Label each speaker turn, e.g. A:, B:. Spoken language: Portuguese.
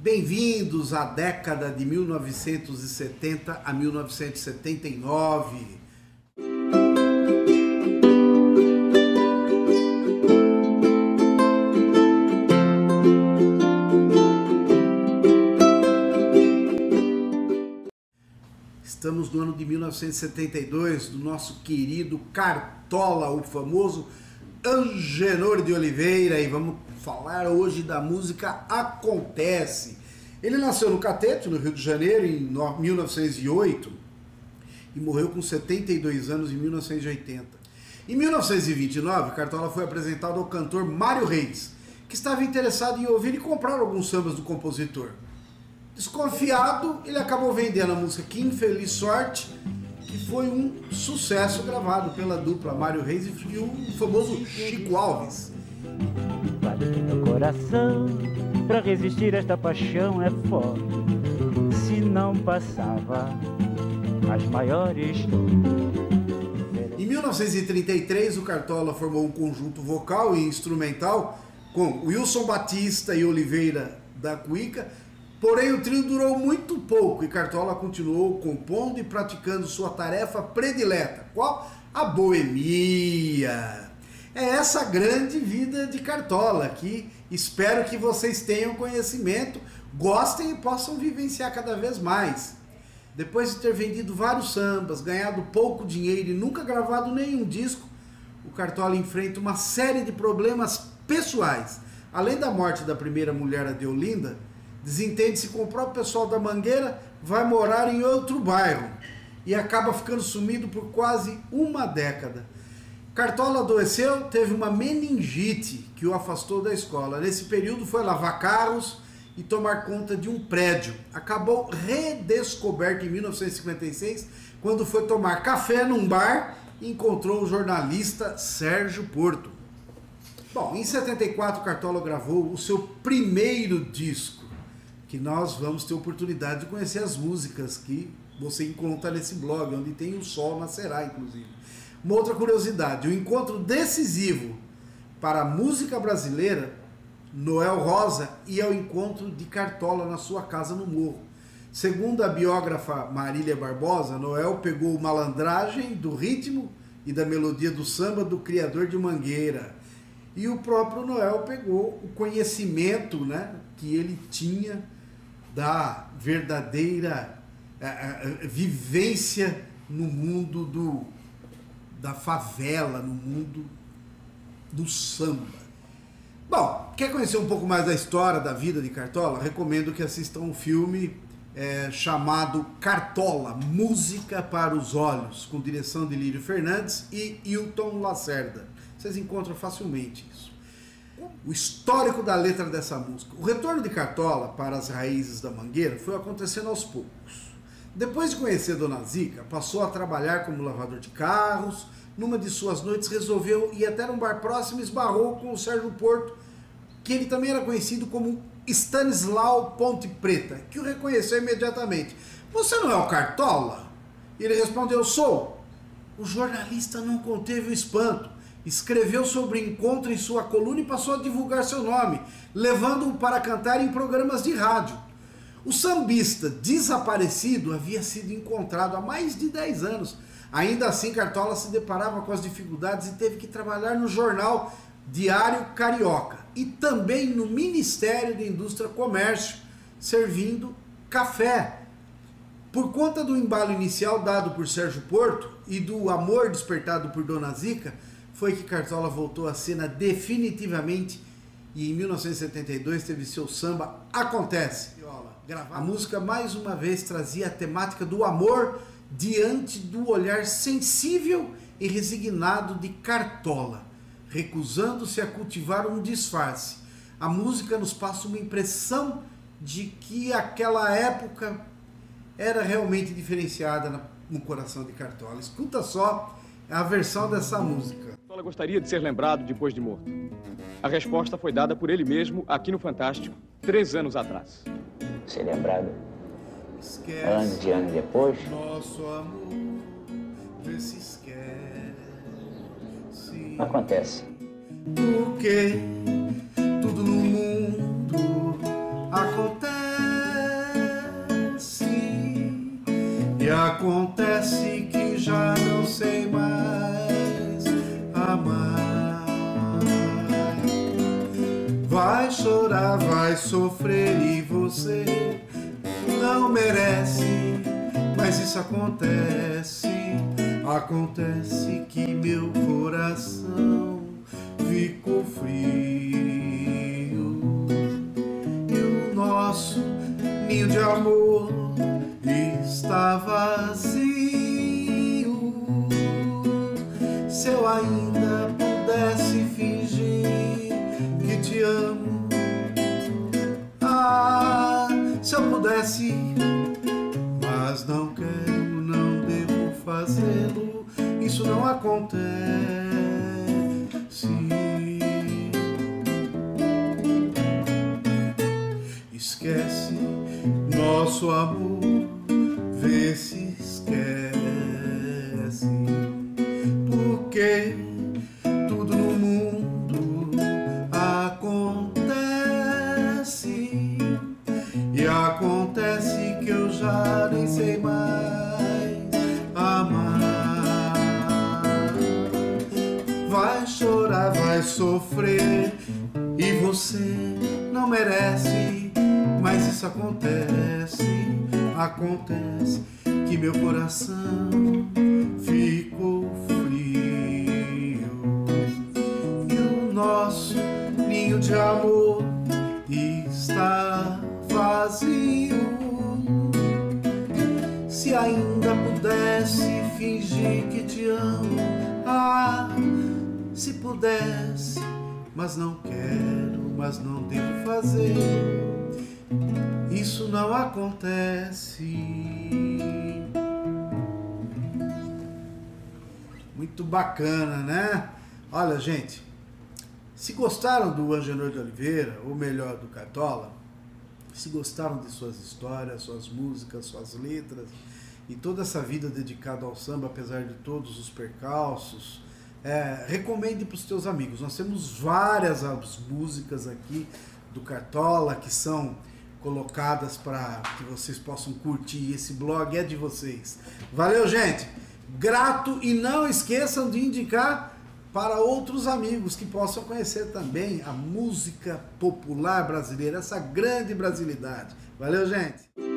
A: Bem-vindos à década de 1970 a 1979. Estamos no ano de 1972 do nosso querido Cartola, o famoso Angenor de Oliveira, e vamos falar hoje da música Acontece. Ele nasceu no Catete, no Rio de Janeiro, em 1908 e morreu com 72 anos em 1980. Em 1929, Cartola foi apresentado ao cantor Mário Reis, que estava interessado em ouvir e comprar alguns sambas do compositor. Desconfiado, ele acabou vendendo a música Que Infeliz Sorte, que foi um sucesso gravado pela dupla Mário Reis e o famoso Chico Alves.
B: Bate meu coração, pra resistir esta paixão é forte. Se não passava as maiores.
A: Em 1933, o Cartola formou um conjunto vocal e instrumental com Wilson Batista e Oliveira da Cuica, porém o trio durou muito pouco e Cartola continuou compondo e praticando sua tarefa predileta, qual? A boemia é essa grande vida de Cartola, que espero que vocês tenham conhecimento, gostem e possam vivenciar cada vez mais. Depois de ter vendido vários sambas, ganhado pouco dinheiro e nunca gravado nenhum disco, o Cartola enfrenta uma série de problemas pessoais. Além da morte da primeira mulher, a Deolinda, desentende-se com o próprio pessoal da Mangueira, vai morar em outro bairro e acaba ficando sumido por quase uma década. Cartola adoeceu, teve uma meningite que o afastou da escola. Nesse período foi lavar carros e tomar conta de um prédio. Acabou redescoberto em 1956 quando foi tomar café num bar e encontrou o jornalista Sérgio Porto. Bom, em 74 Cartola gravou o seu primeiro disco, que nós vamos ter oportunidade de conhecer as músicas que você encontra nesse blog, onde tem o Sol Nascerá, inclusive. Uma outra curiosidade: o encontro decisivo para a música brasileira, Noel Rosa ia ao encontro de Cartola na sua casa no Morro. Segundo a biógrafa Marília Barbosa, Noel pegou malandragem do ritmo e da melodia do samba do criador de Mangueira. E o próprio Noel pegou o conhecimento né, que ele tinha da verdadeira a, a, a, vivência no mundo do da favela, no mundo do samba. Bom, quer conhecer um pouco mais da história da vida de Cartola? Recomendo que assistam um filme é, chamado Cartola, Música para os Olhos, com direção de Lírio Fernandes e Hilton Lacerda. Vocês encontram facilmente isso. O histórico da letra dessa música. O retorno de Cartola para as raízes da Mangueira foi acontecendo aos poucos. Depois de conhecer Dona Zica, passou a trabalhar como lavador de carros. Numa de suas noites, resolveu ir até um bar próximo e esbarrou com o Sérgio Porto, que ele também era conhecido como Stanislau Ponte Preta, que o reconheceu imediatamente. Você não é o Cartola? Ele respondeu: Sou. O jornalista não conteve o espanto. Escreveu sobre encontro em sua coluna e passou a divulgar seu nome, levando-o para cantar em programas de rádio. O sambista desaparecido havia sido encontrado há mais de 10 anos. Ainda assim, Cartola se deparava com as dificuldades e teve que trabalhar no jornal Diário Carioca e também no Ministério da Indústria e Comércio, servindo café. Por conta do embalo inicial dado por Sérgio Porto e do amor despertado por Dona Zica, foi que Cartola voltou à cena definitivamente e em 1972 teve seu samba Acontece a música mais uma vez trazia a temática do amor diante do olhar sensível e resignado de Cartola, recusando-se a cultivar um disfarce. A música nos passa uma impressão de que aquela época era realmente diferenciada no coração de Cartola. Escuta só a versão dessa música.
C: Carla gostaria de ser lembrado depois de morto? A resposta foi dada por ele mesmo aqui no Fantástico, três anos atrás.
D: Ser lembrado anos e anos depois?
A: Nosso amor vê se esquece.
D: Acontece.
A: Porque tudo no mundo acontece. E acontece que já não sei mais. Chorar, vai sofrer e você não merece, mas isso acontece. Acontece que meu coração ficou frio e o nosso ninho de amor está vazio. Se eu ainda pudesse, mas não quero, não devo fazê-lo. Isso não acontece. Esquece nosso amor, vê se esquece. Sofrer. E você não merece, mas isso acontece, acontece que meu coração ficou frio e o nosso ninho de amor está vazio. Se ainda pudesse fingir que te amo, ah, se pudesse, mas não quero, mas não devo fazer. Isso não acontece. Muito bacana, né? Olha, gente, se gostaram do Angenor de Oliveira, ou melhor, do Cartola, se gostaram de suas histórias, suas músicas, suas letras e toda essa vida dedicada ao samba, apesar de todos os percalços, é, recomende para os teus amigos. Nós temos várias as músicas aqui do Cartola que são colocadas para que vocês possam curtir. Esse blog é de vocês. Valeu, gente! Grato e não esqueçam de indicar para outros amigos que possam conhecer também a música popular brasileira, essa grande brasilidade. Valeu, gente!